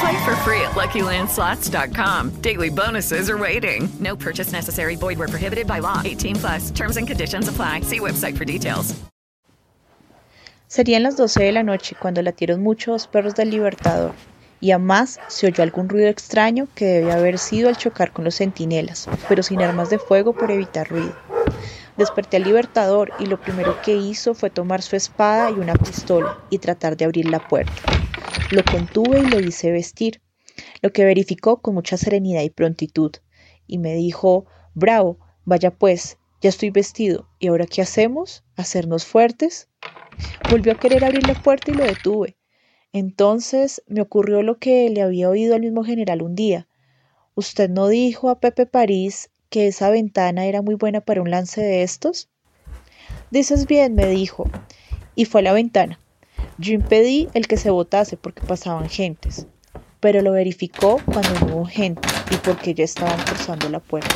Play for free at LuckyLandSlots.com. Daily bonuses are waiting. No purchase necessary. Void were prohibited by law. 18 plus. Terms and conditions apply. See website for details. Serían las 12 de la noche cuando latieron muchos perros del Libertador y a más se oyó algún ruido extraño que debía haber sido al chocar con los centinelas, pero sin armas de fuego por evitar ruido. Desperté al Libertador y lo primero que hizo fue tomar su espada y una pistola y tratar de abrir la puerta. Lo contuve y lo hice vestir, lo que verificó con mucha serenidad y prontitud, y me dijo, Bravo, vaya pues, ya estoy vestido, ¿y ahora qué hacemos? ¿Hacernos fuertes? Volvió a querer abrir la puerta y lo detuve. Entonces me ocurrió lo que le había oído al mismo general un día. ¿Usted no dijo a Pepe París que esa ventana era muy buena para un lance de estos? Dices bien, me dijo, y fue a la ventana. Yo impedí el que se botase porque pasaban gentes, pero lo verificó cuando no hubo gente y porque ya estaban forzando la puerta.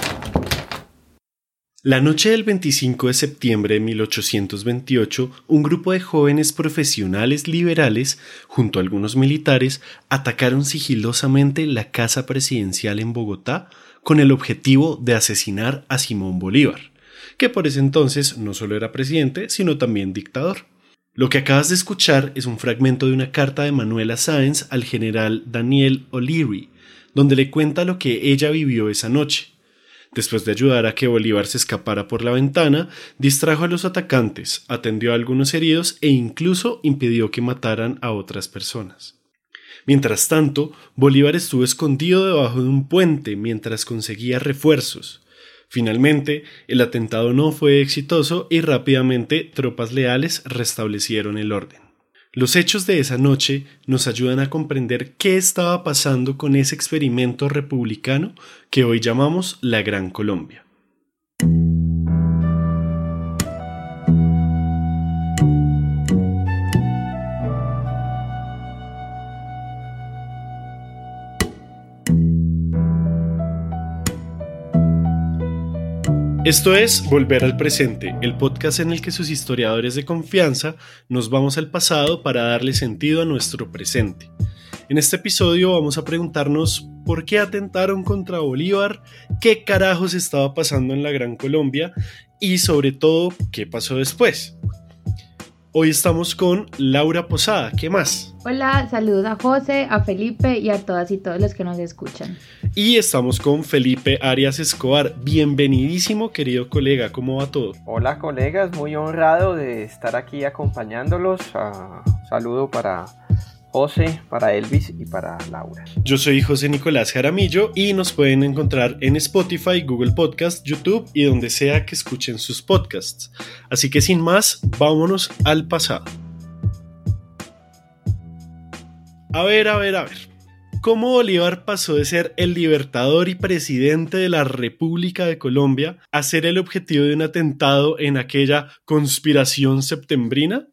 La noche del 25 de septiembre de 1828, un grupo de jóvenes profesionales liberales, junto a algunos militares, atacaron sigilosamente la casa presidencial en Bogotá con el objetivo de asesinar a Simón Bolívar, que por ese entonces no solo era presidente, sino también dictador. Lo que acabas de escuchar es un fragmento de una carta de Manuela Sáenz al general Daniel O'Leary, donde le cuenta lo que ella vivió esa noche. Después de ayudar a que Bolívar se escapara por la ventana, distrajo a los atacantes, atendió a algunos heridos e incluso impidió que mataran a otras personas. Mientras tanto, Bolívar estuvo escondido debajo de un puente mientras conseguía refuerzos. Finalmente, el atentado no fue exitoso y rápidamente tropas leales restablecieron el orden. Los hechos de esa noche nos ayudan a comprender qué estaba pasando con ese experimento republicano que hoy llamamos la Gran Colombia. Esto es Volver al Presente, el podcast en el que sus historiadores de confianza nos vamos al pasado para darle sentido a nuestro presente. En este episodio vamos a preguntarnos por qué atentaron contra Bolívar, qué carajos estaba pasando en la Gran Colombia y sobre todo qué pasó después. Hoy estamos con Laura Posada, ¿qué más? Hola, saludos a José, a Felipe y a todas y todos los que nos escuchan. Y estamos con Felipe Arias Escobar. Bienvenidísimo, querido colega, ¿cómo va todo? Hola, colegas, muy honrado de estar aquí acompañándolos. Uh, saludo para José, para Elvis y para Laura. Yo soy José Nicolás Jaramillo y nos pueden encontrar en Spotify, Google Podcast, YouTube y donde sea que escuchen sus podcasts. Así que sin más, vámonos al pasado. A ver, a ver, a ver. ¿Cómo Bolívar pasó de ser el libertador y presidente de la República de Colombia a ser el objetivo de un atentado en aquella conspiración septembrina?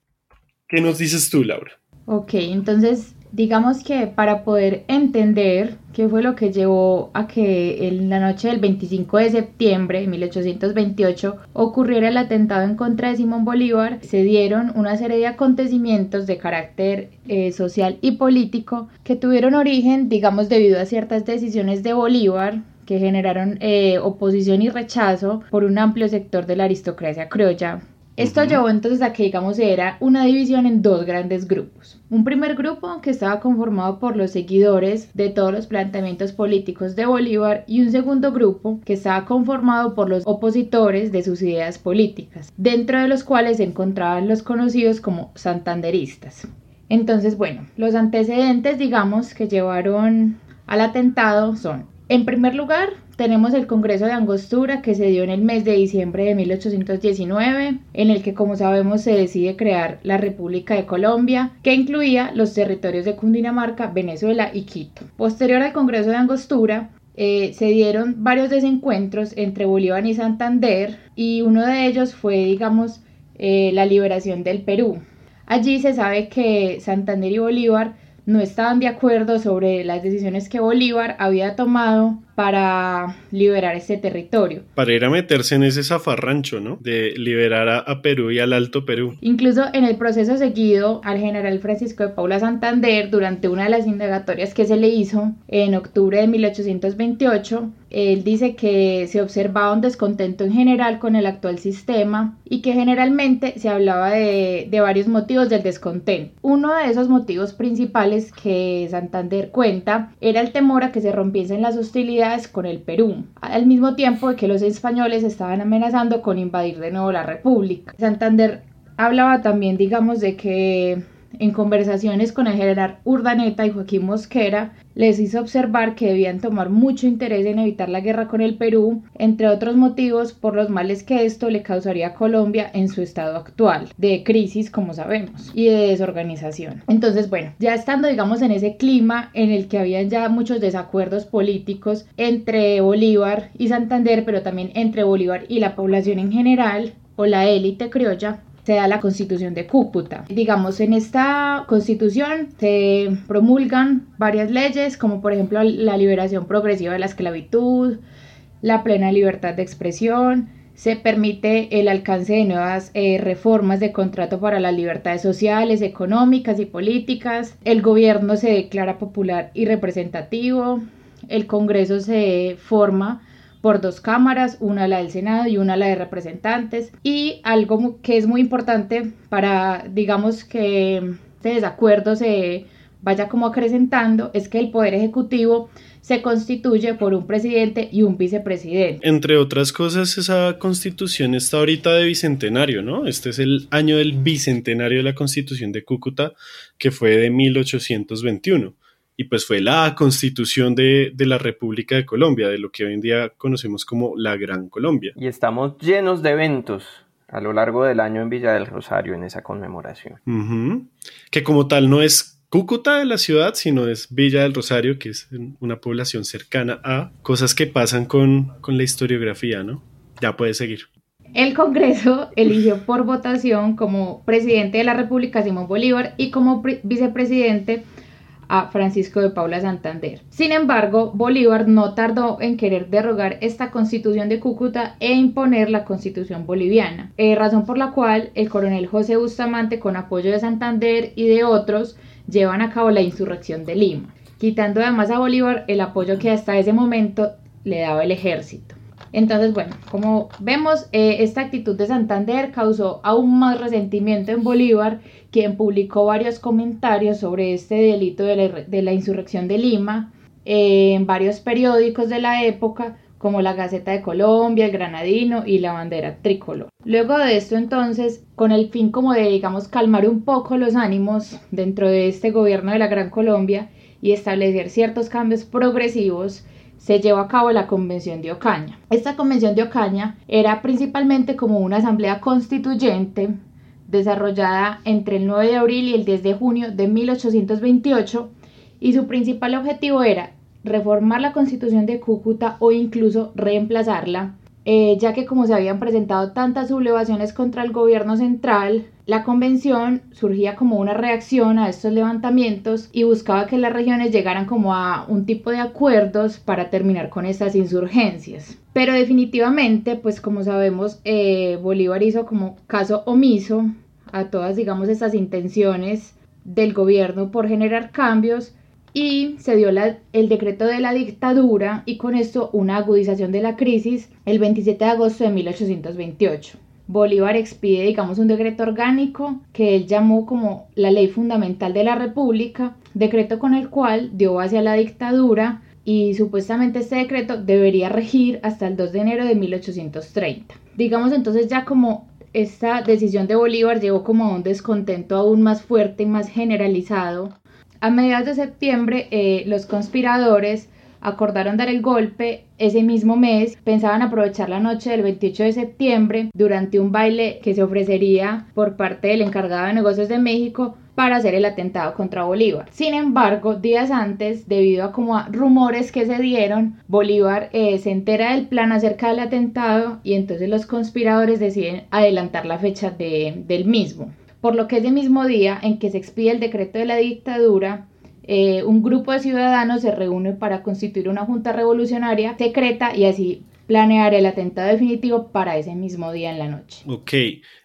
¿Qué nos dices tú, Laura? Ok, entonces digamos que para poder entender qué fue lo que llevó a que en la noche del 25 de septiembre de 1828 ocurriera el atentado en contra de Simón Bolívar, se dieron una serie de acontecimientos de carácter eh, social y político que tuvieron origen, digamos, debido a ciertas decisiones de Bolívar que generaron eh, oposición y rechazo por un amplio sector de la aristocracia criolla Esto llevó entonces a que, digamos, era una división en dos grandes grupos. Un primer grupo que estaba conformado por los seguidores de todos los planteamientos políticos de Bolívar y un segundo grupo que estaba conformado por los opositores de sus ideas políticas, dentro de los cuales se encontraban los conocidos como santanderistas. Entonces, bueno, los antecedentes, digamos, que llevaron al atentado son, en primer lugar, tenemos el Congreso de Angostura que se dio en el mes de diciembre de 1819, en el que como sabemos se decide crear la República de Colombia, que incluía los territorios de Cundinamarca, Venezuela y Quito. Posterior al Congreso de Angostura, eh, se dieron varios desencuentros entre Bolívar y Santander y uno de ellos fue, digamos, eh, la liberación del Perú. Allí se sabe que Santander y Bolívar no estaban de acuerdo sobre las decisiones que Bolívar había tomado para liberar este territorio. Para ir a meterse en ese zafarrancho, ¿no? De liberar a, Perú y al Alto Perú. Incluso en el proceso seguido al general Francisco de Paula Santander, durante una de las indagatorias que se le hizo en octubre de 1828, él dice que se observaba un descontento en general con el actual sistema y que generalmente se hablaba de, de varios motivos del descontento. Uno de esos motivos principales que Santander cuenta era el temor a que se rompiesen las hostilidades con el Perú, al mismo tiempo que los españoles estaban amenazando con invadir de nuevo la República. Santander hablaba también, digamos, de que en conversaciones con el general Urdaneta y Joaquín Mosquera, les hizo observar que debían tomar mucho interés en evitar la guerra con el Perú, entre otros motivos por los males que esto le causaría a Colombia en su estado actual, de crisis como sabemos, y de desorganización. Entonces, bueno, ya estando digamos en ese clima en el que habían ya muchos desacuerdos políticos entre Bolívar y Santander, pero también entre Bolívar y la población en general, o la élite criolla, se da la constitución de Cúcuta. Digamos, en esta constitución se promulgan varias leyes, como por ejemplo la liberación progresiva de la esclavitud, la plena libertad de expresión, se permite el alcance de nuevas eh, reformas de contrato para las libertades sociales, económicas y políticas, el gobierno se declara popular y representativo, el Congreso se forma por dos cámaras, una la del Senado y una la de representantes. Y algo que es muy importante para, digamos, que este desacuerdo se vaya como acrecentando, es que el Poder Ejecutivo se constituye por un presidente y un vicepresidente. Entre otras cosas, esa constitución está ahorita de bicentenario, ¿no? Este es el año del bicentenario de la constitución de Cúcuta, que fue de 1821 y pues fue la constitución de, la República de Colombia, de lo que hoy en día conocemos como la Gran Colombia. Y estamos llenos de eventos a lo largo del año en Villa del Rosario en esa conmemoración. Que como tal no es Cúcuta de la ciudad, sino es Villa del Rosario, que es una población cercana a cosas que pasan con, con la historiografía, ¿no? Ya puede seguir. El Congreso eligió por votación como presidente de la República Simón Bolívar y como vicepresidente a Francisco de Paula Santander. Sin embargo, Bolívar no tardó en querer derrogar esta constitución de Cúcuta e imponer la constitución boliviana, eh, razón por la cual el coronel José Bustamante, con apoyo de Santander y de otros, llevan a cabo la insurrección de Lima, quitando además a Bolívar el apoyo que hasta ese momento le daba el ejército. Entonces, bueno, como vemos, eh, esta actitud de Santander causó aún más resentimiento en Bolívar, quien publicó varios comentarios sobre este delito de la, insurrección de Lima eh, en varios periódicos de la época, como la Gaceta de Colombia, el Granadino y la bandera tricolor. Luego de esto entonces, con el fin como de, digamos, calmar un poco los ánimos dentro de este gobierno de la Gran Colombia y establecer ciertos cambios progresivos, se llevó a cabo la Convención de Ocaña. Esta Convención de Ocaña era principalmente como una asamblea constituyente desarrollada entre el 9 de abril y el 10 de junio de 1828 y su principal objetivo era reformar la constitución de Cúcuta o incluso reemplazarla eh, ya que como se habían presentado tantas sublevaciones contra el gobierno central, la convención surgía como una reacción a estos levantamientos y buscaba que las regiones llegaran como a un tipo de acuerdos para terminar con estas insurgencias. Pero definitivamente, pues como sabemos, eh, Bolívar hizo como caso omiso a todas, digamos, estas intenciones del gobierno por generar cambios y se dio el decreto de la dictadura y con esto una agudización de la crisis el 27 de agosto de 1828. Bolívar expide, digamos, un decreto orgánico que él llamó como la ley fundamental de la República, decreto con el cual dio base a la dictadura y supuestamente este decreto debería regir hasta el 2 de enero de 1830. Digamos entonces ya como esta decisión de Bolívar llegó como a un descontento aún más fuerte y más generalizado. A mediados de septiembre eh, los conspiradores acordaron dar el golpe ese mismo mes, pensaban aprovechar la noche del 28 de septiembre durante un baile que se ofrecería por parte del encargado de negocios de México para hacer el atentado contra Bolívar. Sin embargo, días antes, debido a como a rumores que se dieron, Bolívar eh, se entera del plan acerca del atentado y entonces los conspiradores deciden adelantar la fecha de, del mismo. Por lo que ese mismo día en que se expide el decreto de la dictadura, eh, un grupo de ciudadanos se reúne para constituir una junta revolucionaria secreta y así planear el atentado definitivo para ese mismo día en la noche. Ok,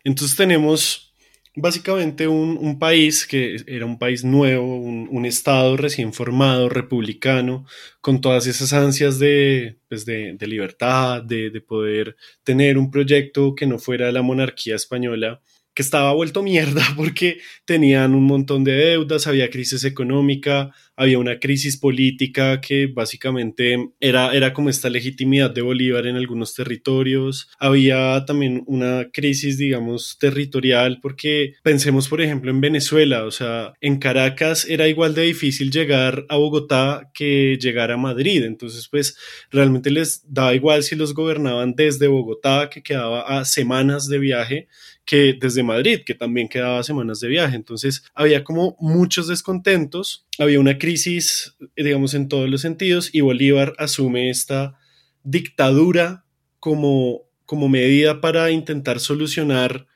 entonces tenemos básicamente un, país que era un país nuevo, un, estado recién formado, republicano, con todas esas ansias de, pues de, libertad, de, de poder tener un proyecto que no fuera la monarquía española que estaba vuelto mierda porque tenían un montón de deudas, había crisis económica, había una crisis política que básicamente era, era como esta legitimidad de Bolívar en algunos territorios, había también una crisis, digamos, territorial porque pensemos, por ejemplo, en Venezuela, o sea, en Caracas era igual de difícil llegar a Bogotá que llegar a Madrid, entonces pues realmente les daba igual si los gobernaban desde Bogotá, que quedaba a semanas de viaje, que desde Madrid, que también quedaba semanas de viaje. Entonces había como muchos descontentos, había una crisis, digamos, en todos los sentidos, y Bolívar asume esta dictadura como, como medida para intentar solucionar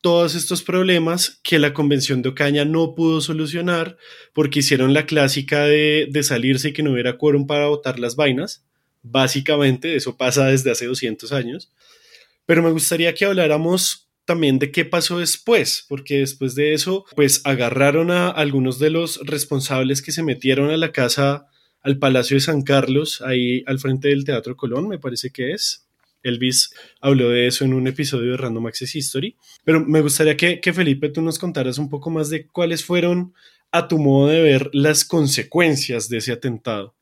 todos estos problemas que la Convención de Ocaña no pudo solucionar porque hicieron la clásica de, de salirse y que no hubiera quórum para votar las vainas. Básicamente, eso pasa desde hace 200 años. Pero me gustaría que habláramos también de qué pasó después, porque después de eso, pues agarraron a algunos de los responsables que se metieron a la casa, al Palacio de San Carlos, ahí al frente del Teatro Colón, me parece que es. Elvis habló de eso en un episodio de Random Access History, pero me gustaría que, Felipe tú nos contaras un poco más de cuáles fueron, a tu modo de ver, las consecuencias de ese atentado.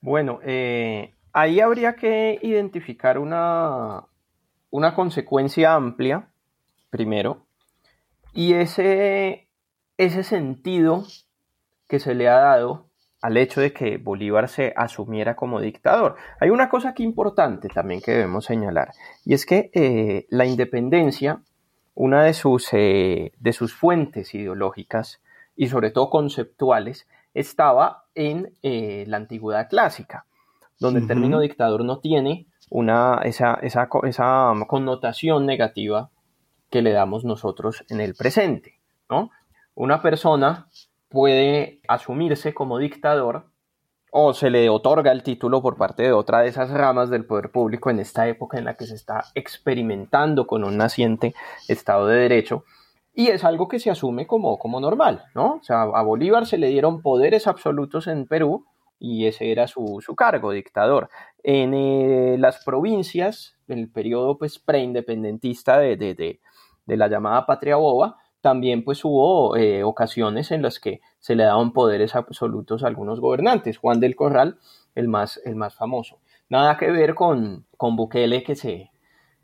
Bueno, eh, ahí habría que identificar una, una consecuencia amplia primero, y ese, ese sentido que se le ha dado al hecho de que Bolívar se asumiera como dictador. Hay una cosa aquí importante también que debemos señalar, y es que eh, la independencia, una de sus, eh, de sus fuentes ideológicas y sobre todo conceptuales, estaba en eh, la antigüedad clásica, donde el término dictador no tiene una, esa, esa, esa connotación negativa que le damos nosotros en el presente, ¿no? Una persona puede asumirse como dictador o se le otorga el título por parte de otra de esas ramas del poder público en esta época en la que se está experimentando con un naciente Estado de Derecho. Y es algo que se asume como, como normal, ¿no? O sea, a Bolívar se le dieron poderes absolutos en Perú y ese era su, cargo, dictador. En eh, las provincias, en el periodo pues, preindependentista de, de, de la llamada patria boba, también pues hubo eh, ocasiones en las que se le daban poderes absolutos a algunos gobernantes. Juan del Corral, el más, el más famoso. Nada que ver con, con Bukele que se,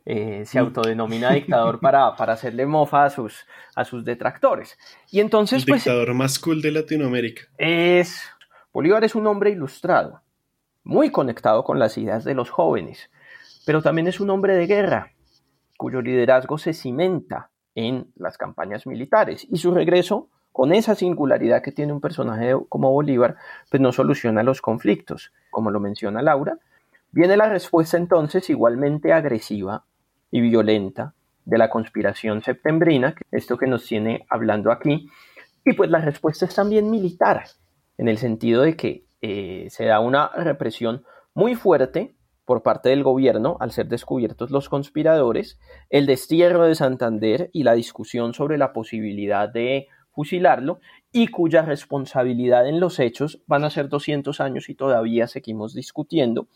eh, se autodenomina dictador para, para, hacerle mofa a sus, a sus detractores. Y entonces, el pues, dictador más cool de Latinoamérica. Es, Bolívar es un hombre ilustrado, muy conectado con las ideas de los jóvenes, pero también es un hombre de guerra cuyo liderazgo se cimenta en las campañas militares y su regreso con esa singularidad que tiene un personaje como Bolívar, pues no soluciona los conflictos, como lo menciona Laura. Viene la respuesta entonces igualmente agresiva y violenta de la conspiración septembrina, esto que nos tiene hablando aquí, y pues la respuesta es también militar, en el sentido de que eh, se da una represión muy fuerte por parte del gobierno al ser descubiertos los conspiradores, el destierro de Santander y la discusión sobre la posibilidad de fusilarlo y cuya responsabilidad en los hechos van a ser 200 años y todavía seguimos discutiendo.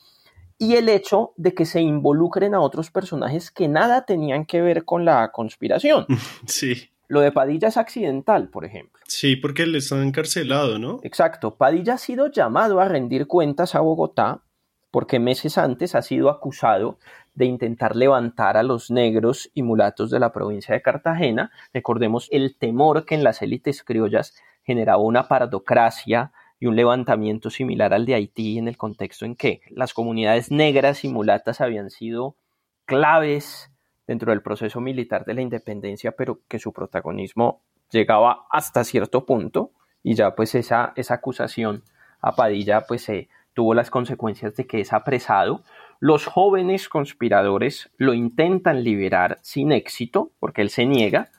y el hecho de que se involucren a otros personajes que nada tenían que ver con la conspiración. Sí. Lo de Padilla es accidental, por ejemplo. Sí, porque él está encarcelado, ¿no? Exacto. Padilla ha sido llamado a rendir cuentas a Bogotá porque meses antes ha sido acusado de intentar levantar a los negros y mulatos de la provincia de Cartagena. Recordemos el temor que en las élites criollas generaba una paradocracia y un levantamiento similar al de Haití en el contexto en que las comunidades negras y mulatas habían sido claves dentro del proceso militar de la independencia, pero que su protagonismo llegaba hasta cierto punto y ya pues esa, esa acusación a Padilla pues se tuvo las consecuencias de que es apresado. Los jóvenes conspiradores lo intentan liberar sin éxito porque él se niega,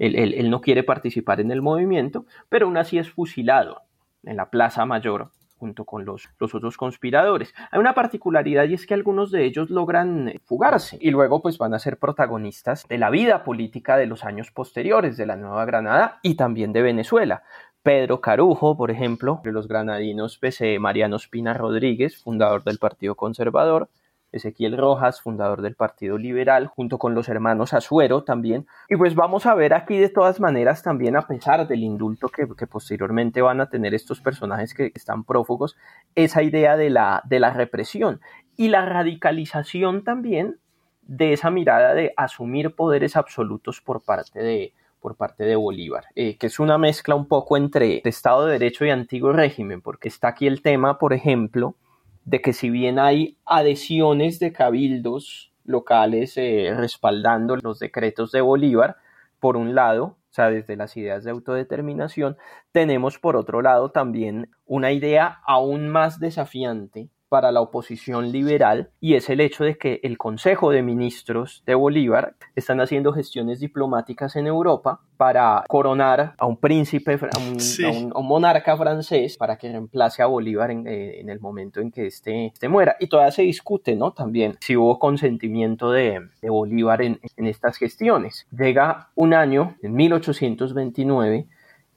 él, él no quiere participar en el movimiento, pero aún así es fusilado en la Plaza Mayor junto con los, los, otros conspiradores. Hay una particularidad y es que algunos de ellos logran fugarse y luego pues van a ser protagonistas de la vida política de los años posteriores de la Nueva Granada y también de Venezuela. Pedro Carujo, por ejemplo, de los granadinos, pese Mariano Espina Rodríguez, fundador del Partido Conservador, Ezequiel Rojas, fundador del Partido Liberal, junto con los hermanos Azuero también. Y pues vamos a ver aquí de todas maneras también, a pesar del indulto que, posteriormente van a tener estos personajes que están prófugos, esa idea de la, de la represión y la radicalización también de esa mirada de asumir poderes absolutos por parte de, por parte de Bolívar, eh, que es una mezcla un poco entre Estado de Derecho y antiguo régimen, porque está aquí el tema, por ejemplo, de que si bien hay adhesiones de cabildos locales eh, respaldando los decretos de Bolívar, por un lado, o sea, desde las ideas de autodeterminación, tenemos por otro lado también una idea aún más desafiante para la oposición liberal y es el hecho de que el Consejo de Ministros de Bolívar están haciendo gestiones diplomáticas en Europa para coronar a un príncipe, a un, monarca francés para que reemplace a Bolívar en, eh, el momento en que éste este muera. Y todavía se discute, ¿no? También si hubo consentimiento de, Bolívar en, en estas gestiones. Llega un año, en 1829,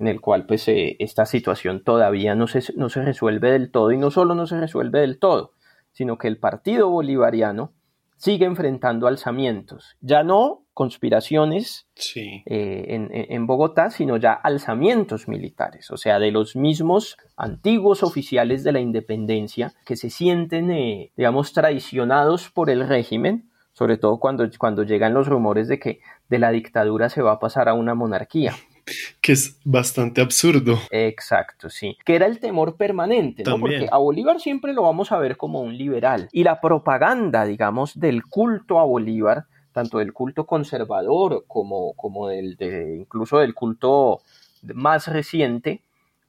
en el cual pues eh, esta situación todavía no se, no se resuelve del todo y no solo no se resuelve del todo, sino que el Partido Bolivariano sigue enfrentando alzamientos, ya no conspiraciones eh, en, en, Bogotá, sino ya alzamientos militares, o sea, de los mismos antiguos oficiales de la independencia que se sienten, eh, digamos, traicionados por el régimen, sobre todo cuando, cuando llegan los rumores de que de la dictadura se va a pasar a una monarquía que es bastante absurdo. Exacto, sí. Que era el temor permanente, ¿no? Porque a Bolívar siempre lo vamos a ver como un liberal. Y la propaganda, digamos, del culto a Bolívar, tanto del culto conservador como, como del, de, incluso del culto más reciente,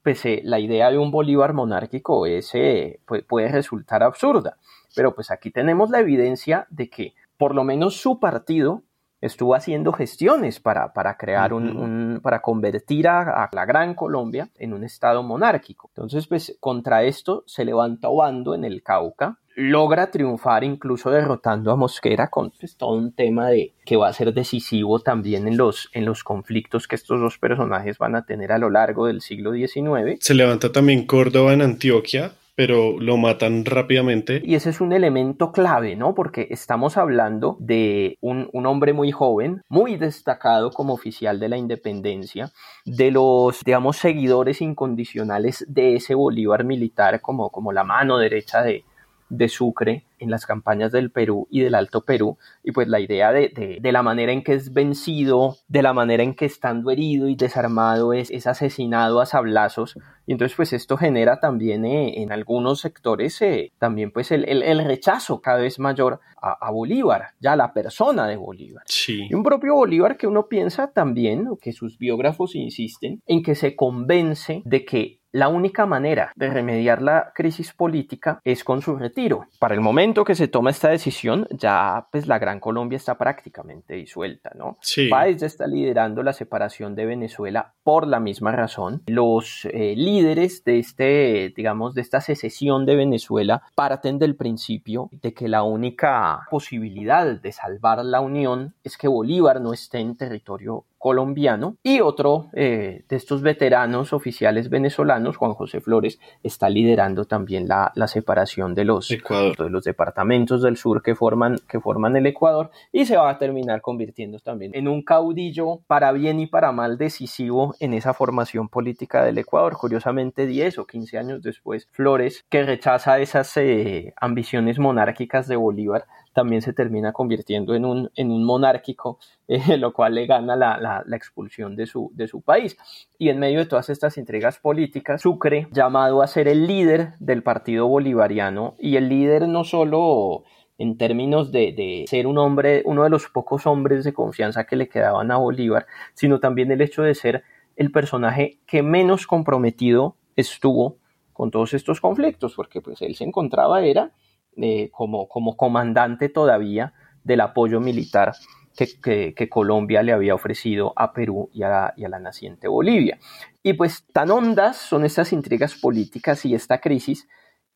pues eh, la idea de un Bolívar monárquico ese puede resultar absurda. Pero pues aquí tenemos la evidencia de que por lo menos su partido estuvo haciendo gestiones para, para crear un, para convertir a, la Gran Colombia en un estado monárquico. Entonces, pues contra esto se levanta Obando en el Cauca, logra triunfar incluso derrotando a Mosquera con pues, todo un tema de que va a ser decisivo también en los, en los conflictos que estos dos personajes van a tener a lo largo del siglo XIX. Se levanta también Córdoba en Antioquia, pero lo matan rápidamente. Y ese es un elemento clave, ¿no? Porque estamos hablando de un, hombre muy joven, muy destacado como oficial de la independencia, de los, digamos, seguidores incondicionales de ese Bolívar militar como, como la mano derecha de, de Sucre en las campañas del Perú y del Alto Perú, y pues la idea de, la manera en que es vencido, de la manera en que estando herido y desarmado es, es asesinado a sablazos, y entonces pues esto genera también eh, en algunos sectores eh, también pues el, rechazo cada vez mayor a, Bolívar, ya la persona de Bolívar. Y un propio Bolívar que uno piensa también, que sus biógrafos insisten, en que se convence de que la única manera de remediar la crisis política es con su retiro. Para el momento que se toma esta decisión, ya pues la Gran Colombia está prácticamente disuelta, ¿no? Sí. Páez ya está liderando la separación de Venezuela por la misma razón. Los eh, líderes de este, digamos, de esta secesión de Venezuela parten del principio de que la única posibilidad de salvar la unión es que Bolívar no esté en territorio colombiano y otro eh, de estos veteranos oficiales venezolanos, Juan José Flores, está liderando también la, separación de los, de los departamentos del sur que forman, que forman el Ecuador y se va a terminar convirtiendo también en un caudillo para bien y para mal decisivo en esa formación política del Ecuador. Curiosamente, 10 o 15 años después, Flores, que rechaza esas eh, ambiciones monárquicas de Bolívar, también se termina convirtiendo en un, en un monárquico, eh, lo cual le gana la, la, expulsión de su, de su país. Y en medio de todas estas intrigas políticas, Sucre, llamado a ser el líder del partido bolivariano, y el líder no solo en términos de, de, ser un hombre, uno de los pocos hombres de confianza que le quedaban a Bolívar, sino también el hecho de ser el personaje que menos comprometido estuvo con todos estos conflictos, porque pues él se encontraba era eh, como, como comandante todavía del apoyo militar que, que, Colombia le había ofrecido a Perú y a, a, la naciente Bolivia. Y pues tan hondas son estas intrigas políticas y esta crisis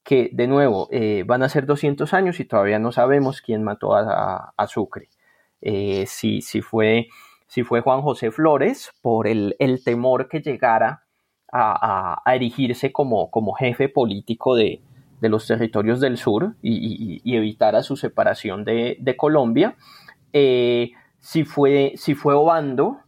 que de nuevo eh, van a ser 200 años y todavía no sabemos quién mató a, a, Sucre. Eh, si, si, fue, si fue Juan José Flores por el, el temor que llegara a, a, erigirse como, como jefe político de, de los territorios del sur y, y, evitara su separación de, Colombia. Eh, si, fue, si fue Obando,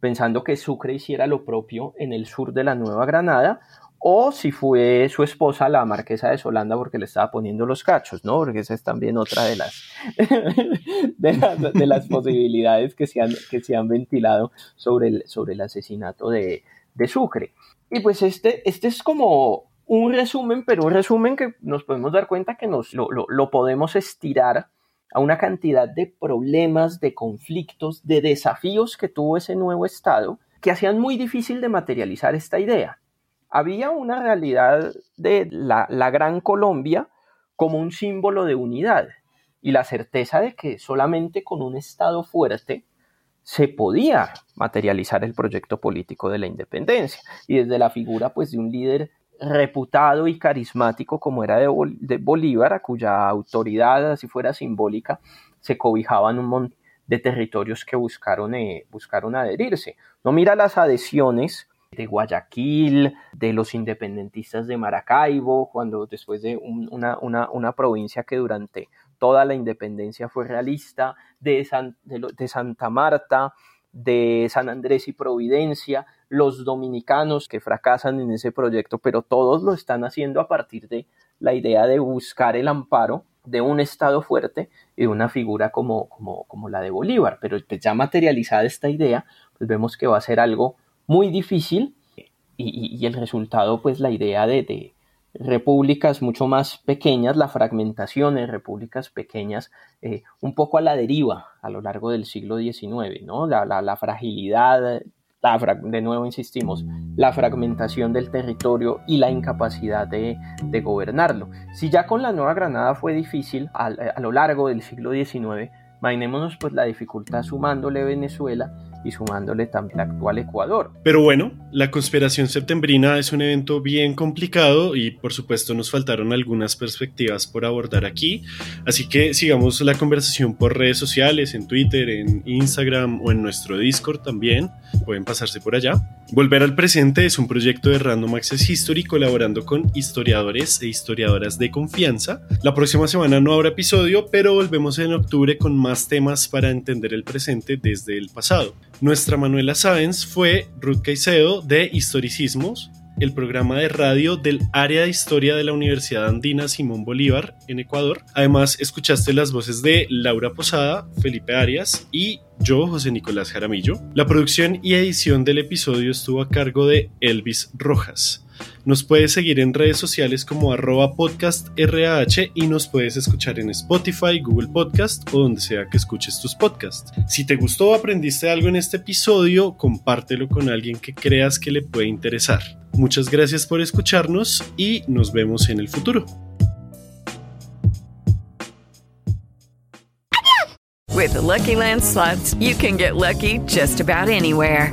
pensando que Sucre hiciera lo propio en el sur de la Nueva Granada, o si fue su esposa, la marquesa de Solanda, porque le estaba poniendo los cachos, ¿no? Porque esa es también otra de las, de las, posibilidades que se, han, que se han ventilado sobre el, sobre el asesinato de, de Sucre. Y pues este, este es como un resumen, pero un resumen que nos podemos dar cuenta que nos lo, podemos estirar a una cantidad de problemas, de conflictos, de desafíos que tuvo ese nuevo Estado que hacían muy difícil de materializar esta idea. Había una realidad de la, la Gran Colombia como un símbolo de unidad y la certeza de que solamente con un Estado fuerte se podía materializar el proyecto político de la independencia y desde la figura pues de un líder reputado y carismático como era de, Bolívar, a cuya autoridad, así fuera simbólica, se cobijaban un montón de territorios que buscaron, eh, buscaron adherirse. No mira las adhesiones de Guayaquil, de los independentistas de Maracaibo, cuando después de una, una, provincia que durante toda la independencia fue realista, de, de Santa Marta, de San Andrés y Providencia, los dominicanos que fracasan en ese proyecto, pero todos lo están haciendo a partir de la idea de buscar el amparo de un Estado fuerte y de una figura como, como, como la de Bolívar. Pero pues, ya materializada esta idea, pues vemos que va a ser algo muy difícil y, el resultado, pues la idea de, de, repúblicas mucho más pequeñas, la fragmentación en repúblicas pequeñas, eh, un poco a la deriva a lo largo del siglo XIX, ¿no? la, la fragilidad de nuevo insistimos, la fragmentación del territorio y la incapacidad de, gobernarlo. Si ya con la Nueva Granada fue difícil a, a lo largo del siglo XIX, imaginémonos pues la dificultad sumándole Venezuela y sumándole también el actual Ecuador. Pero bueno, la conspiración septembrina es un evento bien complicado y por supuesto nos faltaron algunas perspectivas por abordar aquí, así que sigamos la conversación por redes sociales, en Twitter, en Instagram o en nuestro Discord también, pueden pasarse por allá. Volver al presente es un proyecto de Random Access History colaborando con historiadores e historiadoras de confianza. La próxima semana no habrá episodio, pero volvemos en octubre con más temas para entender el presente desde el pasado. Nuestra Manuela Sáenz fue Ruth Caicedo de Historicismos, el programa de radio del área de historia de la Universidad Andina Simón Bolívar en Ecuador. Además, escuchaste las voces de Laura Posada, Felipe Arias y yo, José Nicolás Jaramillo. La producción y edición del episodio estuvo a cargo de Elvis Rojas. Nos puedes seguir en redes sociales como arroba podcastrah y nos puedes escuchar en Spotify, Google Podcast o donde sea que escuches tus podcasts. Si te gustó o aprendiste algo en este episodio, compártelo con alguien que creas que le puede interesar. Muchas gracias por escucharnos y nos vemos en el futuro. With Lucky Land slots, you can get lucky just about anywhere.